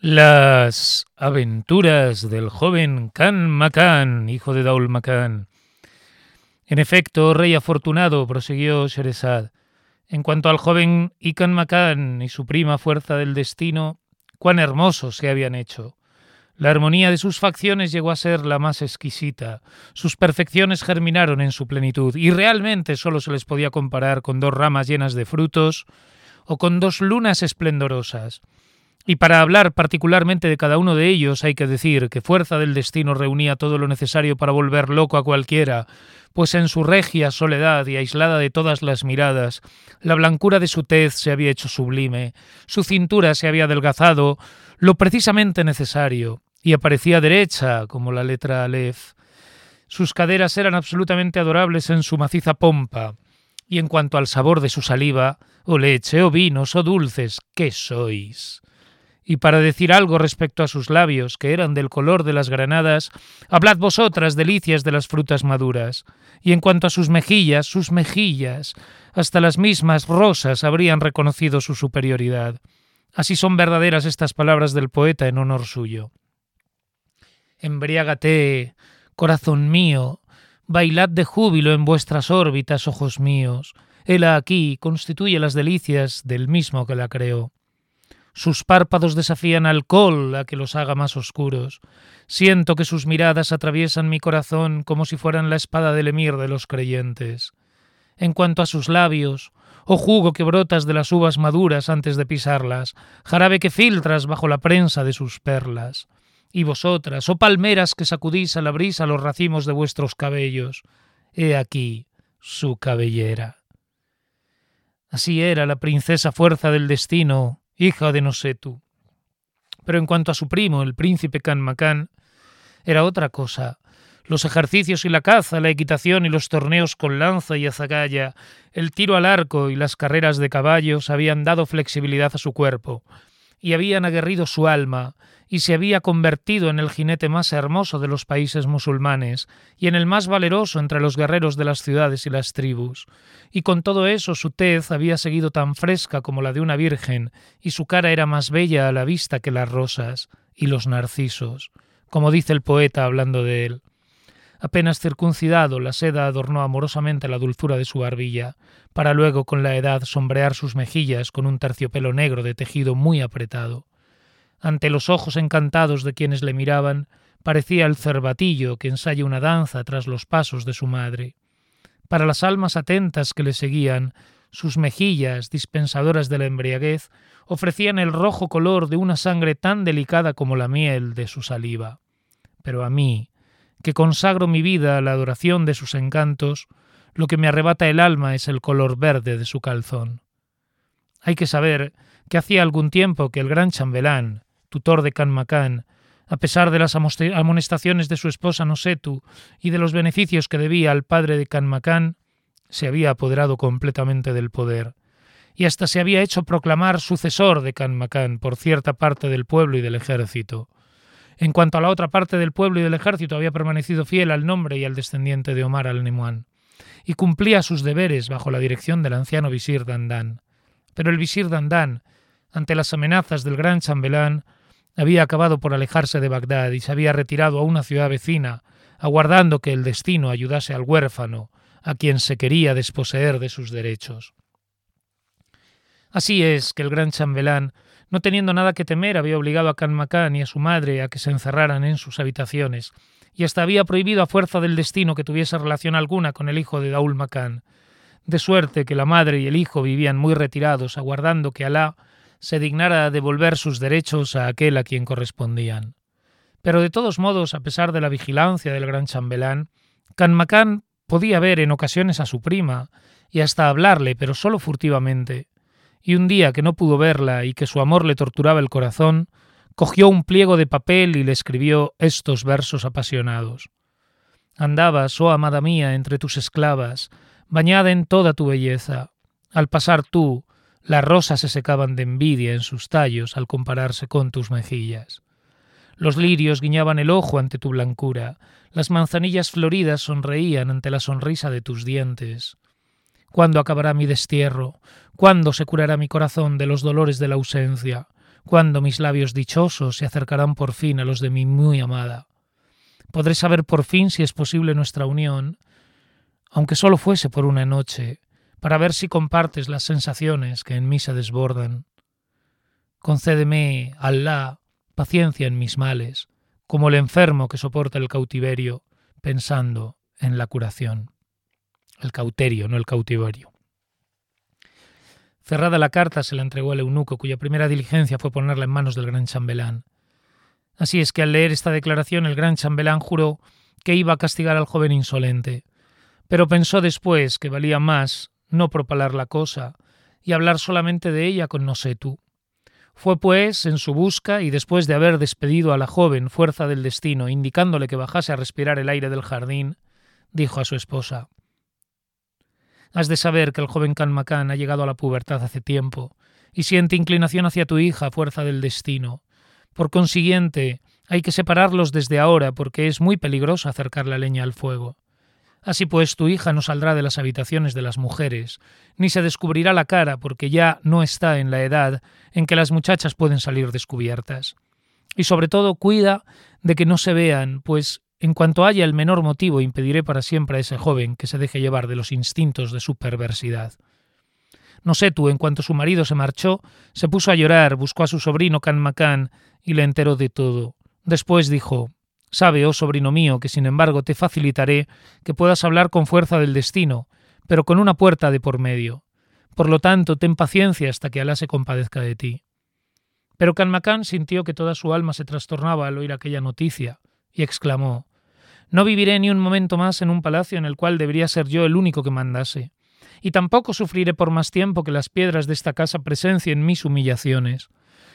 Las aventuras del joven Can Macan, hijo de Daul Macan. En efecto, rey afortunado, prosiguió Sherezad. En cuanto al joven Ican Macan y su prima fuerza del destino, cuán hermosos se habían hecho. La armonía de sus facciones llegó a ser la más exquisita, sus perfecciones germinaron en su plenitud, y realmente solo se les podía comparar con dos ramas llenas de frutos o con dos lunas esplendorosas. Y para hablar particularmente de cada uno de ellos hay que decir que fuerza del destino reunía todo lo necesario para volver loco a cualquiera, pues en su regia soledad y aislada de todas las miradas, la blancura de su tez se había hecho sublime, su cintura se había adelgazado, lo precisamente necesario, y aparecía derecha como la letra Aleph. Sus caderas eran absolutamente adorables en su maciza pompa, y en cuanto al sabor de su saliva, o leche, o vinos, o dulces, ¿qué sois? Y para decir algo respecto a sus labios, que eran del color de las granadas, hablad vosotras, delicias de las frutas maduras. Y en cuanto a sus mejillas, sus mejillas, hasta las mismas rosas habrían reconocido su superioridad. Así son verdaderas estas palabras del poeta en honor suyo. Embriágate, corazón mío, bailad de júbilo en vuestras órbitas, ojos míos. Hela aquí constituye las delicias del mismo que la creó. Sus párpados desafían alcohol a que los haga más oscuros. Siento que sus miradas atraviesan mi corazón como si fueran la espada del emir de los creyentes. En cuanto a sus labios, oh jugo que brotas de las uvas maduras antes de pisarlas, jarabe que filtras bajo la prensa de sus perlas. Y vosotras, oh palmeras que sacudís a la brisa los racimos de vuestros cabellos, he aquí su cabellera. Así era la princesa fuerza del destino, hija de Nosetu. Pero en cuanto a su primo, el príncipe Canmacán, era otra cosa. Los ejercicios y la caza, la equitación y los torneos con lanza y azagaya, el tiro al arco y las carreras de caballos habían dado flexibilidad a su cuerpo, y habían aguerrido su alma, y se había convertido en el jinete más hermoso de los países musulmanes, y en el más valeroso entre los guerreros de las ciudades y las tribus. Y con todo eso su tez había seguido tan fresca como la de una virgen, y su cara era más bella a la vista que las rosas y los narcisos, como dice el poeta hablando de él. Apenas circuncidado, la seda adornó amorosamente la dulzura de su barbilla, para luego con la edad sombrear sus mejillas con un terciopelo negro de tejido muy apretado. Ante los ojos encantados de quienes le miraban, parecía el cervatillo que ensaya una danza tras los pasos de su madre. Para las almas atentas que le seguían, sus mejillas, dispensadoras de la embriaguez, ofrecían el rojo color de una sangre tan delicada como la miel de su saliva. Pero a mí, que consagro mi vida a la adoración de sus encantos, lo que me arrebata el alma es el color verde de su calzón. Hay que saber que hacía algún tiempo que el gran chambelán, tutor de Canmacán, a pesar de las amonestaciones de su esposa Nosetu y de los beneficios que debía al padre de Canmacán, se había apoderado completamente del poder, y hasta se había hecho proclamar sucesor de Canmacán por cierta parte del pueblo y del ejército. En cuanto a la otra parte del pueblo y del ejército, había permanecido fiel al nombre y al descendiente de Omar al-Nemuán, y cumplía sus deberes bajo la dirección del anciano visir Dandán. Pero el visir Dandán, ante las amenazas del gran chambelán, había acabado por alejarse de Bagdad y se había retirado a una ciudad vecina, aguardando que el destino ayudase al huérfano, a quien se quería desposeer de sus derechos. Así es que el gran chambelán no teniendo nada que temer, había obligado a Canmacán y a su madre a que se encerraran en sus habitaciones, y hasta había prohibido a fuerza del destino que tuviese relación alguna con el hijo de Daul Macán, de suerte que la madre y el hijo vivían muy retirados, aguardando que Alá se dignara devolver sus derechos a aquel a quien correspondían. Pero de todos modos, a pesar de la vigilancia del gran chambelán, Canmacán podía ver en ocasiones a su prima y hasta hablarle, pero solo furtivamente y un día que no pudo verla y que su amor le torturaba el corazón, cogió un pliego de papel y le escribió estos versos apasionados. Andabas, oh amada mía, entre tus esclavas, bañada en toda tu belleza. Al pasar tú, las rosas se secaban de envidia en sus tallos al compararse con tus mejillas. Los lirios guiñaban el ojo ante tu blancura, las manzanillas floridas sonreían ante la sonrisa de tus dientes. ¿Cuándo acabará mi destierro? ¿Cuándo se curará mi corazón de los dolores de la ausencia? cuando mis labios dichosos se acercarán por fin a los de mi muy amada. Podré saber por fin si es posible nuestra unión, aunque solo fuese por una noche, para ver si compartes las sensaciones que en mí se desbordan. Concédeme, Alá, paciencia en mis males, como el enfermo que soporta el cautiverio, pensando en la curación. El cauterio, no el cautiverio. Cerrada la carta, se la entregó al eunuco, cuya primera diligencia fue ponerla en manos del gran chambelán. Así es que al leer esta declaración el gran chambelán juró que iba a castigar al joven insolente, pero pensó después que valía más no propalar la cosa y hablar solamente de ella con no sé tú. Fue pues en su busca y después de haber despedido a la joven fuerza del destino, indicándole que bajase a respirar el aire del jardín, dijo a su esposa Has de saber que el joven Canmacán ha llegado a la pubertad hace tiempo y siente inclinación hacia tu hija a fuerza del destino. Por consiguiente, hay que separarlos desde ahora porque es muy peligroso acercar la leña al fuego. Así pues, tu hija no saldrá de las habitaciones de las mujeres, ni se descubrirá la cara porque ya no está en la edad en que las muchachas pueden salir descubiertas. Y sobre todo cuida de que no se vean, pues en cuanto haya el menor motivo impediré para siempre a ese joven que se deje llevar de los instintos de su perversidad. No sé tú, en cuanto su marido se marchó, se puso a llorar, buscó a su sobrino Can y le enteró de todo. Después dijo Sabe, oh sobrino mío, que sin embargo te facilitaré que puedas hablar con fuerza del destino, pero con una puerta de por medio. Por lo tanto, ten paciencia hasta que Alá se compadezca de ti. Pero Canmacán sintió que toda su alma se trastornaba al oír aquella noticia, y exclamó No viviré ni un momento más en un palacio en el cual debería ser yo el único que mandase, y tampoco sufriré por más tiempo que las piedras de esta casa presencien mis humillaciones.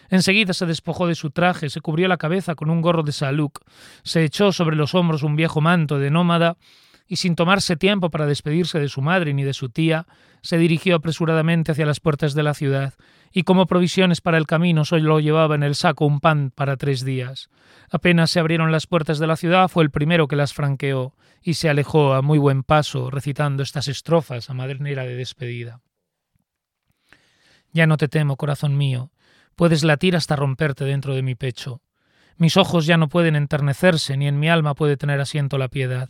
Enseguida se despojó de su traje, se cubrió la cabeza con un gorro de saluk, se echó sobre los hombros un viejo manto de nómada y sin tomarse tiempo para despedirse de su madre ni de su tía, se dirigió apresuradamente hacia las puertas de la ciudad, y como provisiones para el camino solo llevaba en el saco un pan para tres días. Apenas se abrieron las puertas de la ciudad, fue el primero que las franqueó, y se alejó a muy buen paso, recitando estas estrofas a madernera de despedida. Ya no te temo, corazón mío, Puedes latir hasta romperte dentro de mi pecho. Mis ojos ya no pueden enternecerse, ni en mi alma puede tener asiento la piedad.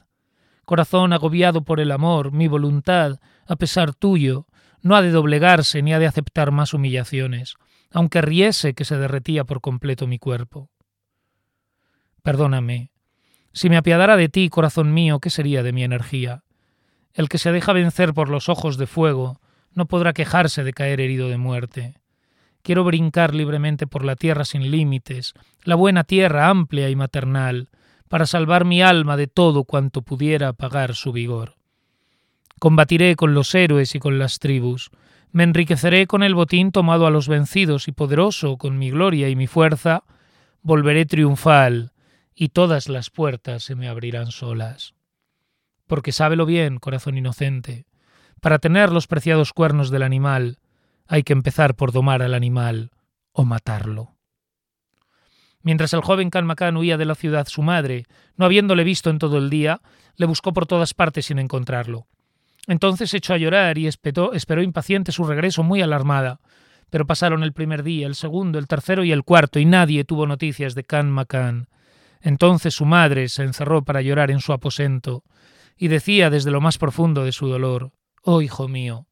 Corazón agobiado por el amor, mi voluntad, a pesar tuyo, no ha de doblegarse ni ha de aceptar más humillaciones, aunque riese que se derretía por completo mi cuerpo. Perdóname. Si me apiadara de ti, corazón mío, ¿qué sería de mi energía? El que se deja vencer por los ojos de fuego no podrá quejarse de caer herido de muerte. Quiero brincar libremente por la tierra sin límites, la buena tierra amplia y maternal, para salvar mi alma de todo cuanto pudiera apagar su vigor. Combatiré con los héroes y con las tribus, me enriqueceré con el botín tomado a los vencidos y poderoso con mi gloria y mi fuerza, volveré triunfal, y todas las puertas se me abrirán solas. Porque sábelo bien, corazón inocente, para tener los preciados cuernos del animal, hay que empezar por domar al animal o matarlo. Mientras el joven Calmacán huía de la ciudad, su madre, no habiéndole visto en todo el día, le buscó por todas partes sin encontrarlo. Entonces echó a llorar y esperó, impaciente su regreso muy alarmada. Pero pasaron el primer día, el segundo, el tercero y el cuarto, y nadie tuvo noticias de Can Macan. Entonces su madre se encerró para llorar en su aposento, y decía desde lo más profundo de su dolor, Oh hijo mío,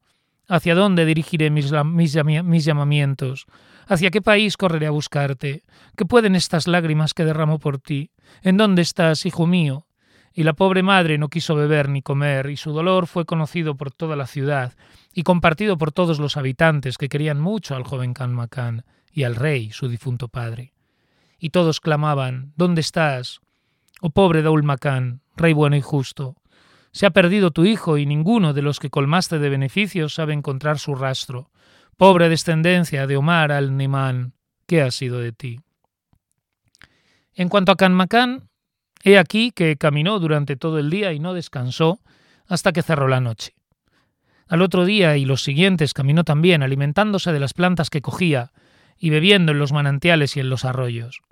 ¿Hacia dónde dirigiré mis, mis, llamamientos? ¿Hacia qué país correré a buscarte? ¿Qué pueden estas lágrimas que derramo por ti? ¿En dónde estás, hijo mío? Y la pobre madre no quiso beber ni comer, y su dolor fue conocido por toda la ciudad, y compartido por todos los habitantes que querían mucho al joven Canmacán y al rey, su difunto padre. Y todos clamaban, ¿Dónde estás? Oh pobre Daul Macán, rey bueno y justo, se ha perdido tu hijo y ninguno de los que colmaste de beneficios sabe encontrar su rastro. Pobre descendencia de Omar al-Nimán, ¿qué ha sido de ti? En cuanto a Canmacán, he aquí que caminó durante todo el día y no descansó hasta que cerró la noche. Al otro día y los siguientes caminó también, alimentándose de las plantas que cogía y bebiendo en los manantiales y en los arroyos.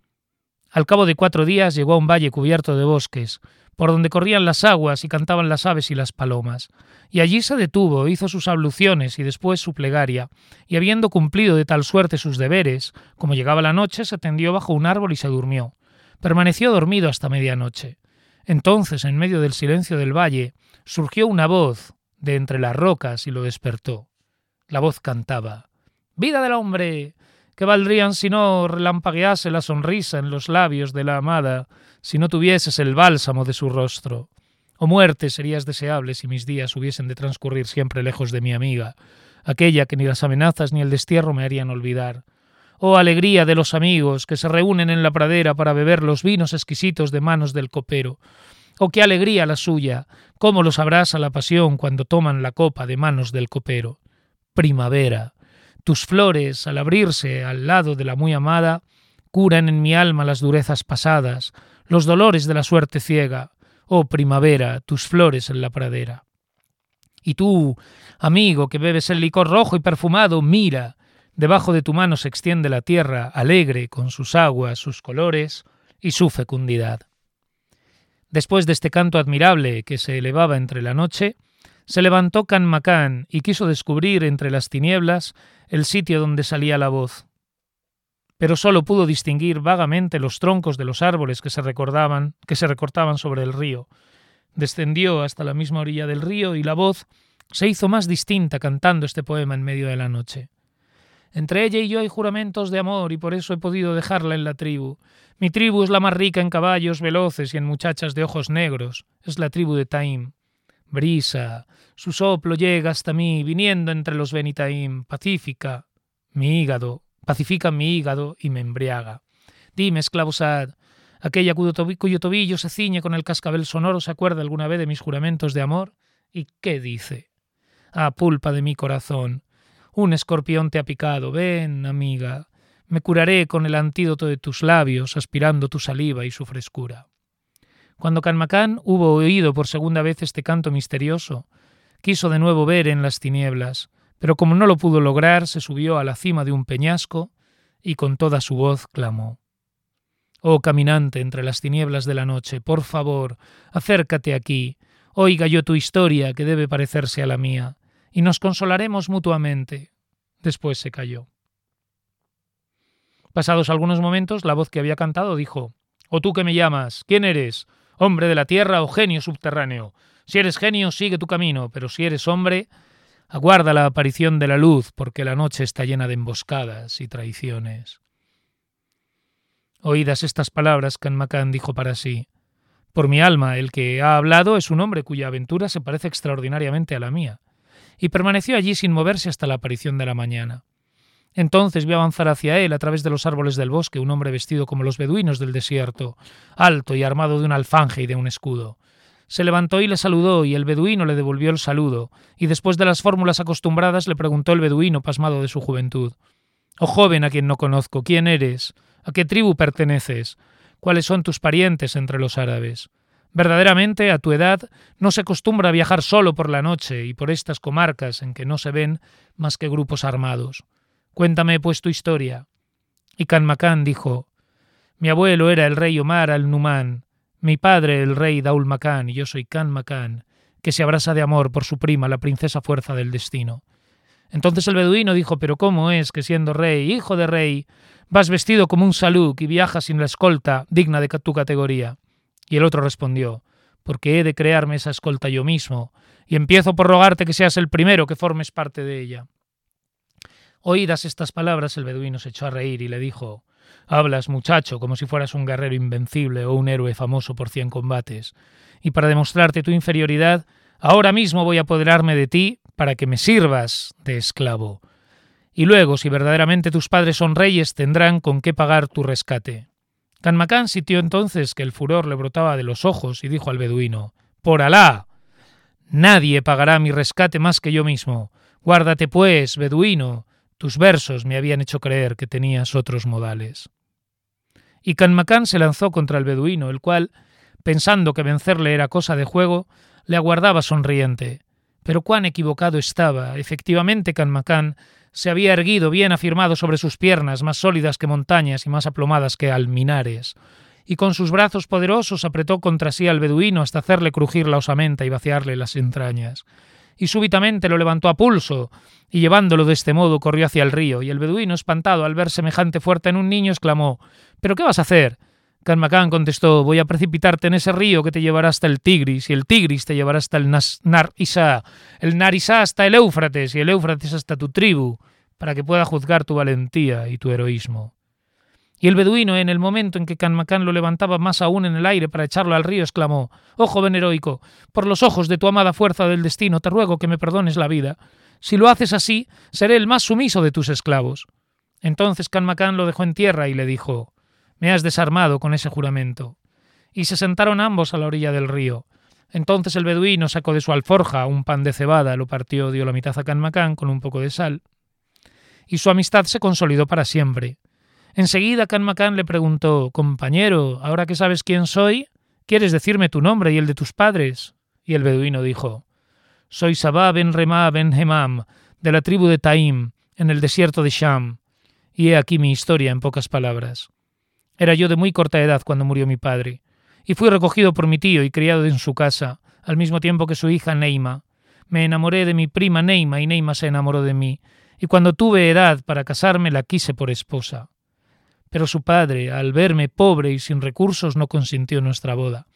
Al cabo de cuatro días llegó a un valle cubierto de bosques, por donde corrían las aguas y cantaban las aves y las palomas. Y allí se detuvo, hizo sus abluciones y después su plegaria, y habiendo cumplido de tal suerte sus deberes, como llegaba la noche, se tendió bajo un árbol y se durmió. Permaneció dormido hasta medianoche. Entonces, en medio del silencio del valle, surgió una voz de entre las rocas y lo despertó. La voz cantaba Vida del hombre. ¿Qué valdrían si no relampaguease la sonrisa en los labios de la amada, si no tuvieses el bálsamo de su rostro? O muerte serías deseable si mis días hubiesen de transcurrir siempre lejos de mi amiga, aquella que ni las amenazas ni el destierro me harían olvidar. Oh alegría de los amigos que se reúnen en la pradera para beber los vinos exquisitos de manos del copero. Oh qué alegría la suya, cómo los abraza la pasión cuando toman la copa de manos del copero. Primavera. Tus flores, al abrirse al lado de la muy amada, curan en mi alma las durezas pasadas, los dolores de la suerte ciega. Oh primavera, tus flores en la pradera. Y tú, amigo, que bebes el licor rojo y perfumado, mira, debajo de tu mano se extiende la tierra, alegre con sus aguas, sus colores y su fecundidad. Después de este canto admirable que se elevaba entre la noche, se levantó Canmacán y quiso descubrir entre las tinieblas el sitio donde salía la voz. Pero sólo pudo distinguir vagamente los troncos de los árboles que se recordaban, que se recortaban sobre el río. Descendió hasta la misma orilla del río y la voz se hizo más distinta cantando este poema en medio de la noche. Entre ella y yo hay juramentos de amor y por eso he podido dejarla en la tribu. Mi tribu es la más rica en caballos veloces y en muchachas de ojos negros. Es la tribu de Taim. Brisa, su soplo llega hasta mí, viniendo entre los Benitaim, pacífica mi hígado, pacifica mi hígado y me embriaga. Dime, esclavo Sad, aquella cuyo, cuyo tobillo se ciñe con el cascabel sonoro se acuerda alguna vez de mis juramentos de amor? ¿Y qué dice? Ah, pulpa de mi corazón, un escorpión te ha picado, ven, amiga, me curaré con el antídoto de tus labios, aspirando tu saliva y su frescura. Cuando Canmacán hubo oído por segunda vez este canto misterioso, quiso de nuevo ver en las tinieblas, pero como no lo pudo lograr, se subió a la cima de un peñasco y con toda su voz clamó. Oh caminante entre las tinieblas de la noche, por favor, acércate aquí, oiga yo tu historia, que debe parecerse a la mía, y nos consolaremos mutuamente. Después se calló. Pasados algunos momentos, la voz que había cantado dijo, ¿O tú que me llamas? ¿Quién eres? hombre de la tierra o genio subterráneo. Si eres genio, sigue tu camino, pero si eres hombre, aguarda la aparición de la luz, porque la noche está llena de emboscadas y traiciones. Oídas estas palabras, Canmacán dijo para sí. Por mi alma, el que ha hablado es un hombre cuya aventura se parece extraordinariamente a la mía. Y permaneció allí sin moverse hasta la aparición de la mañana. Entonces vi avanzar hacia él a través de los árboles del bosque un hombre vestido como los beduinos del desierto, alto y armado de un alfanje y de un escudo. Se levantó y le saludó, y el beduino le devolvió el saludo, y después de las fórmulas acostumbradas le preguntó el beduino, pasmado de su juventud. Oh joven a quien no conozco, ¿quién eres? ¿A qué tribu perteneces? ¿Cuáles son tus parientes entre los árabes? Verdaderamente, a tu edad, no se acostumbra viajar solo por la noche y por estas comarcas en que no se ven más que grupos armados. Cuéntame pues tu historia. Y Canmacán dijo, Mi abuelo era el rey Omar al-Numán, mi padre el rey Daul y yo soy Canmacán, que se abrasa de amor por su prima, la princesa fuerza del destino. Entonces el beduino dijo, pero ¿cómo es que siendo rey, hijo de rey, vas vestido como un saluk y viajas sin la escolta digna de tu categoría? Y el otro respondió, porque he de crearme esa escolta yo mismo, y empiezo por rogarte que seas el primero que formes parte de ella. Oídas estas palabras, el beduino se echó a reír y le dijo Hablas, muchacho, como si fueras un guerrero invencible o un héroe famoso por cien combates, y para demostrarte tu inferioridad, ahora mismo voy a apoderarme de ti para que me sirvas de esclavo. Y luego, si verdaderamente tus padres son reyes, tendrán con qué pagar tu rescate. Canmacán sintió entonces que el furor le brotaba de los ojos y dijo al beduino Por Alá. Nadie pagará mi rescate más que yo mismo. Guárdate, pues, beduino, tus versos me habían hecho creer que tenías otros modales. Y Canmacán se lanzó contra el beduino, el cual, pensando que vencerle era cosa de juego, le aguardaba sonriente. Pero cuán equivocado estaba. Efectivamente, Canmacán se había erguido bien afirmado sobre sus piernas, más sólidas que montañas y más aplomadas que alminares. y con sus brazos poderosos apretó contra sí al beduino hasta hacerle crujir la osamenta y vaciarle las entrañas. Y súbitamente lo levantó a pulso, y llevándolo de este modo corrió hacia el río, y el beduino, espantado al ver semejante fuerza en un niño, exclamó ¿Pero qué vas a hacer? Canmacán contestó Voy a precipitarte en ese río que te llevará hasta el Tigris, y el Tigris te llevará hasta el Narisá, el Narisá hasta el Éufrates, y el Éufrates hasta tu tribu, para que pueda juzgar tu valentía y tu heroísmo. Y el beduino, en el momento en que Canmacán lo levantaba más aún en el aire para echarlo al río, exclamó Oh joven heroico, por los ojos de tu amada fuerza del destino, te ruego que me perdones la vida. Si lo haces así, seré el más sumiso de tus esclavos. Entonces Canmacán lo dejó en tierra y le dijo Me has desarmado con ese juramento. Y se sentaron ambos a la orilla del río. Entonces el beduino sacó de su alforja un pan de cebada, lo partió, dio la mitad a Canmacán con un poco de sal. Y su amistad se consolidó para siempre Enseguida Can le preguntó Compañero, ahora que sabes quién soy, ¿quieres decirme tu nombre y el de tus padres? Y el beduino dijo Soy Sabah ben Remá ben Hemam, de la tribu de Taim, en el desierto de Sham. Y he aquí mi historia en pocas palabras. Era yo de muy corta edad cuando murió mi padre, y fui recogido por mi tío y criado en su casa, al mismo tiempo que su hija Neima. Me enamoré de mi prima Neima y Neima se enamoró de mí, y cuando tuve edad para casarme la quise por esposa. Pero su padre, al verme pobre y sin recursos, no consintió nuestra boda.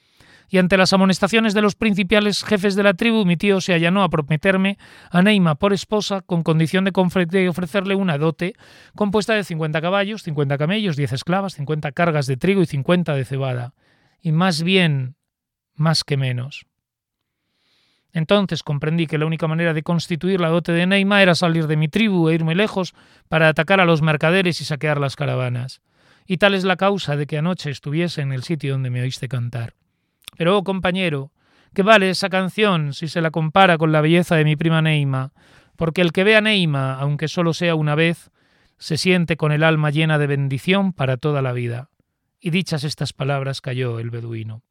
Y ante las amonestaciones de los principales jefes de la tribu, mi tío se allanó a prometerme a Neima por esposa con condición de ofrecerle una dote compuesta de 50 caballos, 50 camellos, 10 esclavas, 50 cargas de trigo y 50 de cebada. Y más bien, más que menos. Entonces comprendí que la única manera de constituir la dote de Neima era salir de mi tribu e irme lejos para atacar a los mercaderes y saquear las caravanas. Y tal es la causa de que anoche estuviese en el sitio donde me oíste cantar. Pero, oh compañero, ¿qué vale esa canción si se la compara con la belleza de mi prima Neima? Porque el que ve a Neima, aunque solo sea una vez, se siente con el alma llena de bendición para toda la vida. Y dichas estas palabras cayó el beduino.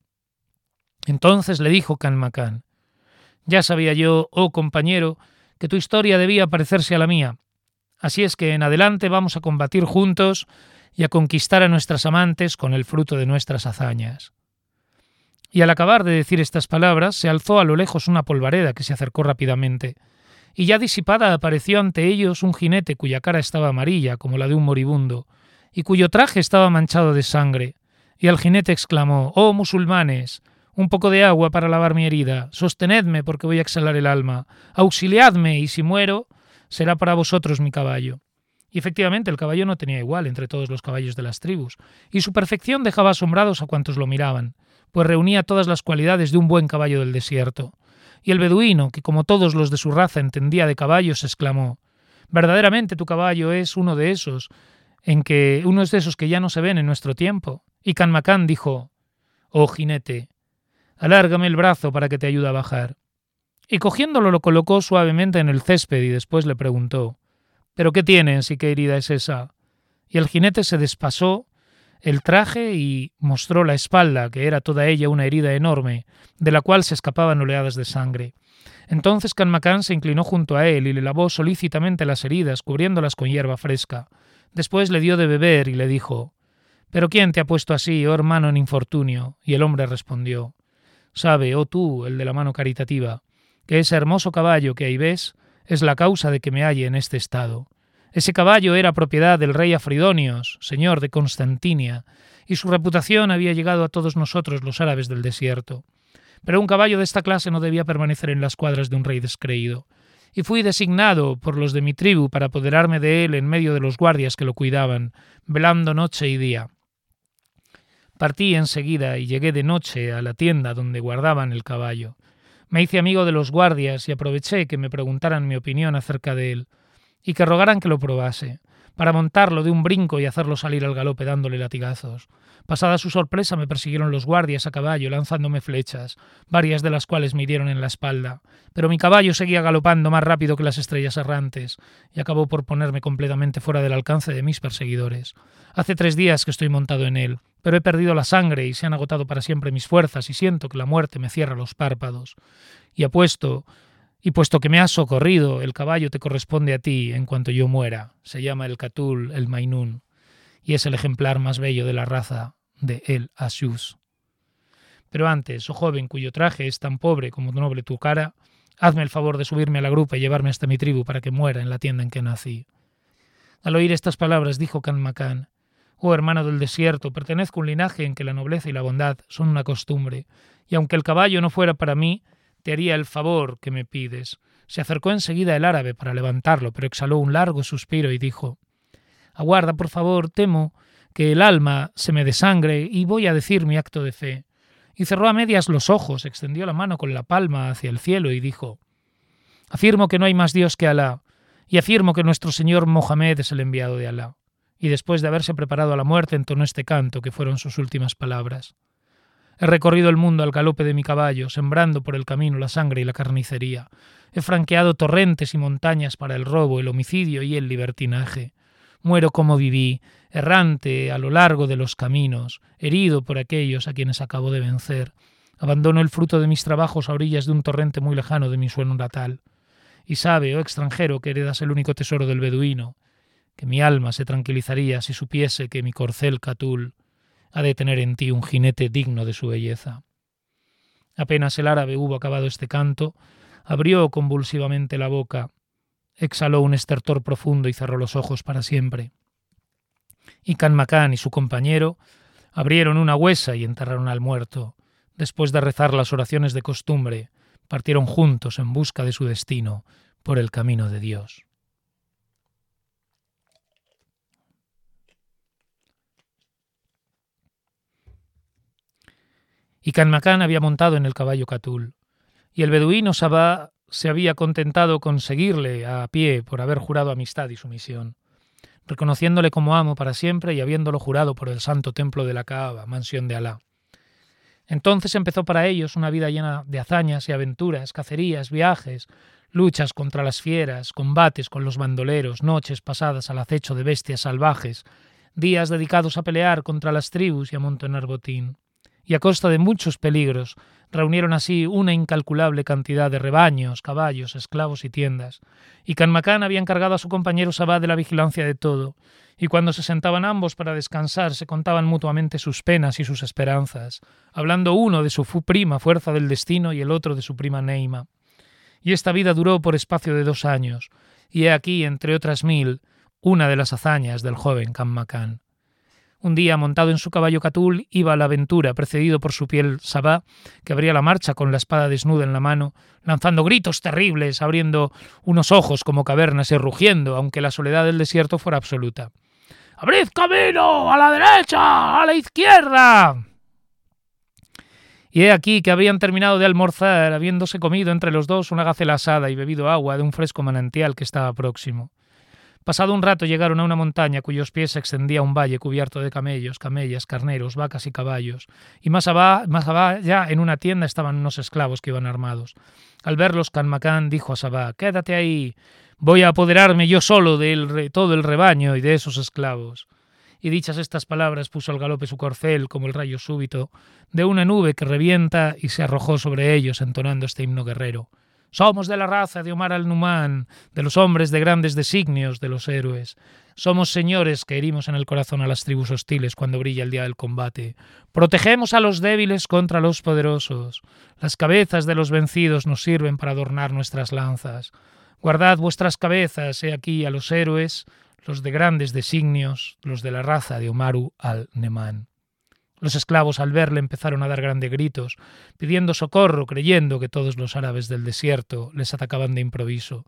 Entonces le dijo Canmacán, ya sabía yo, oh compañero, que tu historia debía parecerse a la mía. Así es que en adelante vamos a combatir juntos y a conquistar a nuestras amantes con el fruto de nuestras hazañas. Y al acabar de decir estas palabras, se alzó a lo lejos una polvareda que se acercó rápidamente, y ya disipada apareció ante ellos un jinete cuya cara estaba amarilla como la de un moribundo, y cuyo traje estaba manchado de sangre. Y el jinete exclamó Oh musulmanes, un poco de agua para lavar mi herida, sostenedme porque voy a exhalar el alma, auxiliadme y si muero, será para vosotros mi caballo. Y efectivamente el caballo no tenía igual entre todos los caballos de las tribus, y su perfección dejaba asombrados a cuantos lo miraban, pues reunía todas las cualidades de un buen caballo del desierto. Y el beduino, que como todos los de su raza entendía de caballos, exclamó Verdaderamente tu caballo es uno de esos, en que uno de esos que ya no se ven en nuestro tiempo. Y Canmacán dijo Oh jinete, Alárgame el brazo para que te ayude a bajar. Y cogiéndolo lo colocó suavemente en el césped y después le preguntó ¿Pero qué tienes y qué herida es esa? Y el jinete se despasó el traje y mostró la espalda, que era toda ella una herida enorme, de la cual se escapaban oleadas de sangre. Entonces Canmacán se inclinó junto a él y le lavó solícitamente las heridas, cubriéndolas con hierba fresca. Después le dio de beber y le dijo ¿Pero quién te ha puesto así, oh hermano en infortunio? Y el hombre respondió Sabe, oh tú, el de la mano caritativa, que ese hermoso caballo que ahí ves es la causa de que me halle en este estado. Ese caballo era propiedad del rey Afridonios, señor de Constantinia, y su reputación había llegado a todos nosotros los árabes del desierto. Pero un caballo de esta clase no debía permanecer en las cuadras de un rey descreído, y fui designado por los de mi tribu para apoderarme de él en medio de los guardias que lo cuidaban, velando noche y día. Partí enseguida y llegué de noche a la tienda donde guardaban el caballo. Me hice amigo de los guardias y aproveché que me preguntaran mi opinión acerca de él, y que rogaran que lo probase, para montarlo de un brinco y hacerlo salir al galope dándole latigazos. Pasada su sorpresa me persiguieron los guardias a caballo lanzándome flechas, varias de las cuales me hirieron en la espalda, pero mi caballo seguía galopando más rápido que las estrellas errantes, y acabó por ponerme completamente fuera del alcance de mis perseguidores. Hace tres días que estoy montado en él, pero he perdido la sangre y se han agotado para siempre mis fuerzas y siento que la muerte me cierra los párpados. Y apuesto, y puesto que me has socorrido, el caballo te corresponde a ti en cuanto yo muera. Se llama el Catul, el Mainún, y es el ejemplar más bello de la raza de el Asius. Pero antes, oh joven cuyo traje es tan pobre como noble tu cara, hazme el favor de subirme a la grupa y llevarme hasta mi tribu para que muera en la tienda en que nací. Al oír estas palabras dijo Canmacán, Oh hermano del desierto, pertenezco a un linaje en que la nobleza y la bondad son una costumbre, y aunque el caballo no fuera para mí, te haría el favor que me pides. Se acercó enseguida el árabe para levantarlo, pero exhaló un largo suspiro y dijo Aguarda, por favor, temo que el alma se me desangre y voy a decir mi acto de fe. Y cerró a medias los ojos, extendió la mano con la palma hacia el cielo y dijo Afirmo que no hay más Dios que Alá, y afirmo que nuestro Señor Mohamed es el enviado de Alá. Y después de haberse preparado a la muerte entonó este canto, que fueron sus últimas palabras. He recorrido el mundo al galope de mi caballo, sembrando por el camino la sangre y la carnicería. He franqueado torrentes y montañas para el robo, el homicidio y el libertinaje. Muero como viví, errante a lo largo de los caminos, herido por aquellos a quienes acabo de vencer. Abandono el fruto de mis trabajos a orillas de un torrente muy lejano de mi suelo natal. Y sabe, oh extranjero, que heredas el único tesoro del beduino, que mi alma se tranquilizaría si supiese que mi corcel Catul ha de tener en ti un jinete digno de su belleza. Apenas el árabe hubo acabado este canto, abrió convulsivamente la boca, exhaló un estertor profundo y cerró los ojos para siempre. Y Canmacán y su compañero abrieron una huesa y enterraron al muerto. Después de rezar las oraciones de costumbre, partieron juntos en busca de su destino por el camino de Dios. Y Canmacán había montado en el caballo Catul, y el beduino Sabá se había contentado con seguirle a pie por haber jurado amistad y sumisión, reconociéndole como amo para siempre y habiéndolo jurado por el santo templo de la Kaaba, mansión de Alá. Entonces empezó para ellos una vida llena de hazañas y aventuras, cacerías, viajes, luchas contra las fieras, combates con los bandoleros, noches pasadas al acecho de bestias salvajes, días dedicados a pelear contra las tribus y a amontonar botín y a costa de muchos peligros, reunieron así una incalculable cantidad de rebaños, caballos, esclavos y tiendas, y Canmacán había encargado a su compañero Sabá de la vigilancia de todo, y cuando se sentaban ambos para descansar se contaban mutuamente sus penas y sus esperanzas, hablando uno de su prima fuerza del destino y el otro de su prima Neima. Y esta vida duró por espacio de dos años, y he aquí, entre otras mil, una de las hazañas del joven Canmacán. Un día, montado en su caballo Catul, iba a la aventura, precedido por su piel Sabá, que abría la marcha con la espada desnuda en la mano, lanzando gritos terribles, abriendo unos ojos como cavernas y rugiendo, aunque la soledad del desierto fuera absoluta. ¡Abrid camino! ¡A la derecha! ¡A la izquierda! Y he aquí que habían terminado de almorzar, habiéndose comido entre los dos una gacela asada y bebido agua de un fresco manantial que estaba próximo. Pasado un rato llegaron a una montaña cuyos pies se extendía un valle cubierto de camellos, camellas, carneros, vacas y caballos, y más abajo, más ya en una tienda estaban unos esclavos que iban armados. Al verlos, Canmacán dijo a Sabá, Quédate ahí, voy a apoderarme yo solo de todo el rebaño y de esos esclavos. Y dichas estas palabras puso al galope su corcel como el rayo súbito de una nube que revienta y se arrojó sobre ellos entonando este himno guerrero. Somos de la raza de Omar al-Numán, de los hombres de grandes designios, de los héroes. Somos señores que herimos en el corazón a las tribus hostiles cuando brilla el día del combate. Protegemos a los débiles contra los poderosos. Las cabezas de los vencidos nos sirven para adornar nuestras lanzas. Guardad vuestras cabezas, he aquí a los héroes, los de grandes designios, los de la raza de Omaru al-Nemán. Los esclavos al verle empezaron a dar grandes gritos, pidiendo socorro, creyendo que todos los árabes del desierto les atacaban de improviso.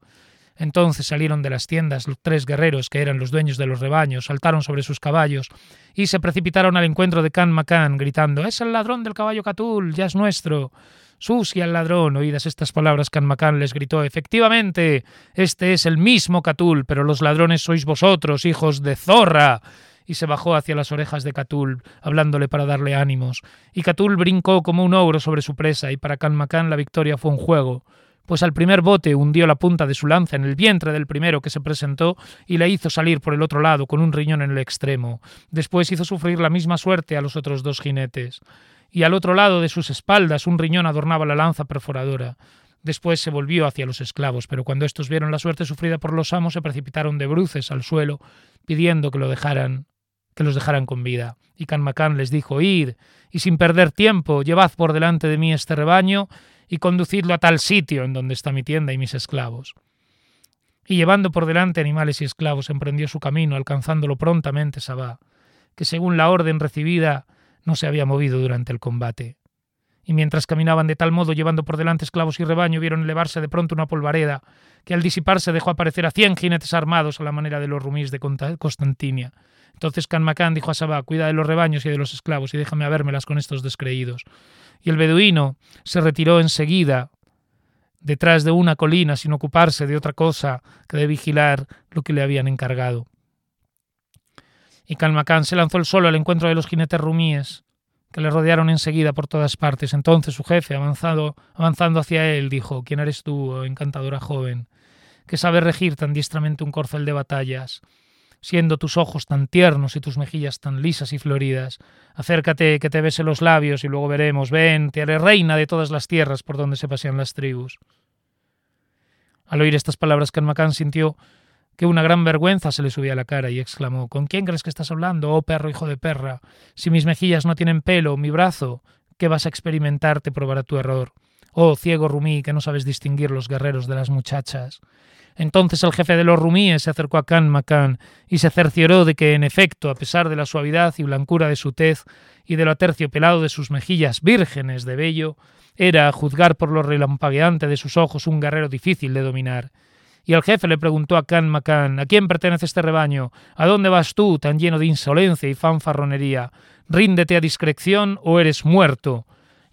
Entonces salieron de las tiendas los tres guerreros que eran los dueños de los rebaños, saltaron sobre sus caballos y se precipitaron al encuentro de Can Macan, gritando Es el ladrón del caballo Catul, ya es nuestro. Susi al ladrón. Oídas estas palabras, Can Macan les gritó Efectivamente, este es el mismo Catul, pero los ladrones sois vosotros, hijos de zorra y se bajó hacia las orejas de Catul, hablándole para darle ánimos. Y Catul brincó como un ogro sobre su presa, y para Canmacán la victoria fue un juego, pues al primer bote hundió la punta de su lanza en el vientre del primero que se presentó y le hizo salir por el otro lado con un riñón en el extremo. Después hizo sufrir la misma suerte a los otros dos jinetes. Y al otro lado de sus espaldas un riñón adornaba la lanza perforadora. Después se volvió hacia los esclavos, pero cuando estos vieron la suerte sufrida por los amos se precipitaron de bruces al suelo, pidiendo que lo dejaran que los dejaran con vida. Y Canmacán les dijo, id, y sin perder tiempo, llevad por delante de mí este rebaño y conducidlo a tal sitio en donde está mi tienda y mis esclavos. Y llevando por delante animales y esclavos, emprendió su camino, alcanzándolo prontamente Sabá, que según la orden recibida no se había movido durante el combate. Y mientras caminaban de tal modo, llevando por delante esclavos y rebaño, vieron elevarse de pronto una polvareda, que al disiparse dejó aparecer a cien jinetes armados a la manera de los rumís de Constantinia. Entonces Canmacán dijo a Sabá, cuida de los rebaños y de los esclavos, y déjame habérmelas con estos descreídos. Y el beduino se retiró enseguida detrás de una colina sin ocuparse de otra cosa que de vigilar lo que le habían encargado. Y Calmacán se lanzó el solo al encuentro de los jinetes rumíes, que le rodearon enseguida por todas partes. Entonces su jefe, avanzado, avanzando hacia él, dijo, ¿Quién eres tú, oh encantadora joven, que sabe regir tan diestramente un corcel de batallas? Siendo tus ojos tan tiernos y tus mejillas tan lisas y floridas, acércate que te bese los labios y luego veremos. Ven, te haré reina de todas las tierras por donde se pasean las tribus. Al oír estas palabras, Canmacán sintió que una gran vergüenza se le subía a la cara y exclamó ¿Con quién crees que estás hablando, oh perro hijo de perra? Si mis mejillas no tienen pelo, mi brazo, ¿qué vas a experimentar te probará tu error. Oh ciego rumí, que no sabes distinguir los guerreros de las muchachas. Entonces el jefe de los rumíes se acercó a Can Macán y se cercioró de que, en efecto, a pesar de la suavidad y blancura de su tez y de lo aterciopelado de sus mejillas vírgenes de vello, era, a juzgar por lo relampagueante de sus ojos, un guerrero difícil de dominar. Y el jefe le preguntó a Can Macán, ¿a quién pertenece este rebaño? ¿A dónde vas tú, tan lleno de insolencia y fanfarronería? ¿Ríndete a discreción o eres muerto?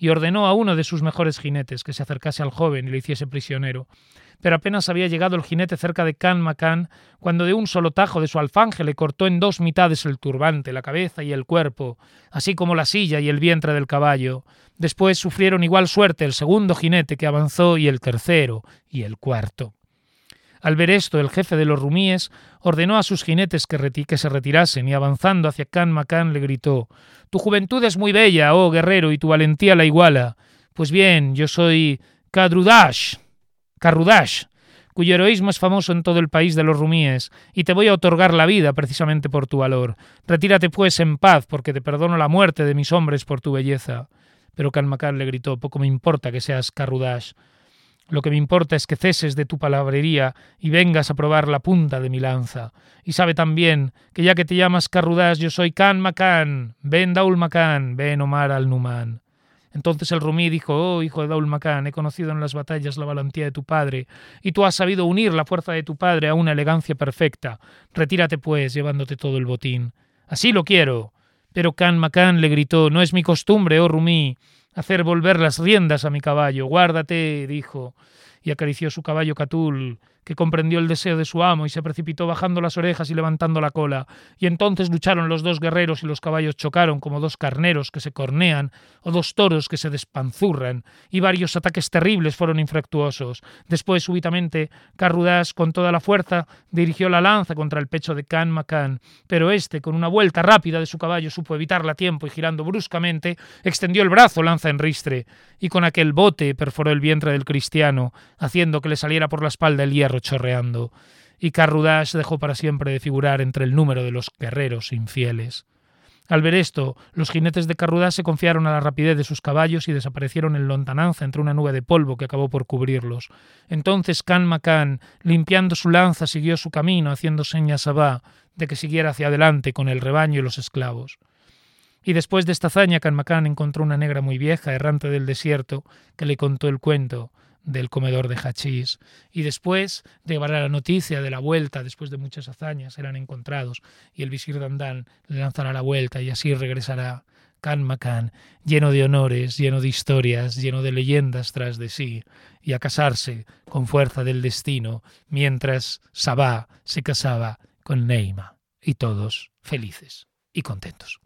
Y ordenó a uno de sus mejores jinetes que se acercase al joven y le hiciese prisionero. Pero apenas había llegado el jinete cerca de Can Macán, cuando de un solo tajo de su alfanje le cortó en dos mitades el turbante, la cabeza y el cuerpo, así como la silla y el vientre del caballo. Después sufrieron igual suerte el segundo jinete que avanzó y el tercero y el cuarto. Al ver esto, el jefe de los rumíes ordenó a sus jinetes que, se retirasen y avanzando hacia Can Macán le gritó Tu juventud es muy bella, oh guerrero, y tu valentía la iguala. Pues bien, yo soy Kadrudash, Karrudash, cuyo heroísmo es famoso en todo el país de los rumíes, y te voy a otorgar la vida precisamente por tu valor. Retírate pues en paz, porque te perdono la muerte de mis hombres por tu belleza. Pero Can Macán le gritó, poco me importa que seas Karrudash. Lo que me importa es que ceses de tu palabrería y vengas a probar la punta de mi lanza. Y sabe también que ya que te llamas Carrudás, yo soy Can Macán, ben Daul Macán, ben Omar al-Numan. Entonces el rumí dijo, oh hijo de Daul Macán, he conocido en las batallas la valentía de tu padre, y tú has sabido unir la fuerza de tu padre a una elegancia perfecta. Retírate pues, llevándote todo el botín. Así lo quiero. Pero Can Macán le gritó, no es mi costumbre, oh rumí, hacer volver las riendas a mi caballo. Guárdate, dijo, y acarició su caballo Catul, que comprendió el deseo de su amo y se precipitó bajando las orejas y levantando la cola. Y entonces lucharon los dos guerreros y los caballos chocaron como dos carneros que se cornean o dos toros que se despanzurran, y varios ataques terribles fueron infructuosos. Después, súbitamente, Carrudas, con toda la fuerza, dirigió la lanza contra el pecho de Can Macan, pero éste, con una vuelta rápida de su caballo, supo evitarla a tiempo y girando bruscamente, extendió el brazo lanza en ristre, y con aquel bote perforó el vientre del cristiano, haciendo que le saliera por la espalda el hierro chorreando, y Carrudash dejó para siempre de figurar entre el número de los guerreros infieles. Al ver esto, los jinetes de Carrudash se confiaron a la rapidez de sus caballos y desaparecieron en lontananza entre una nube de polvo que acabó por cubrirlos. Entonces Can Macán, limpiando su lanza, siguió su camino, haciendo señas a Ba de que siguiera hacia adelante con el rebaño y los esclavos. Y después de esta hazaña, Can Macán encontró una negra muy vieja, errante del desierto, que le contó el cuento del comedor de hachís. Y después de llevar la noticia de la vuelta, después de muchas hazañas, serán encontrados y el visir Dandán le lanzará la vuelta y así regresará Can lleno de honores, lleno de historias, lleno de leyendas tras de sí, y a casarse con fuerza del destino, mientras Sabá se casaba con Neima, y todos felices y contentos.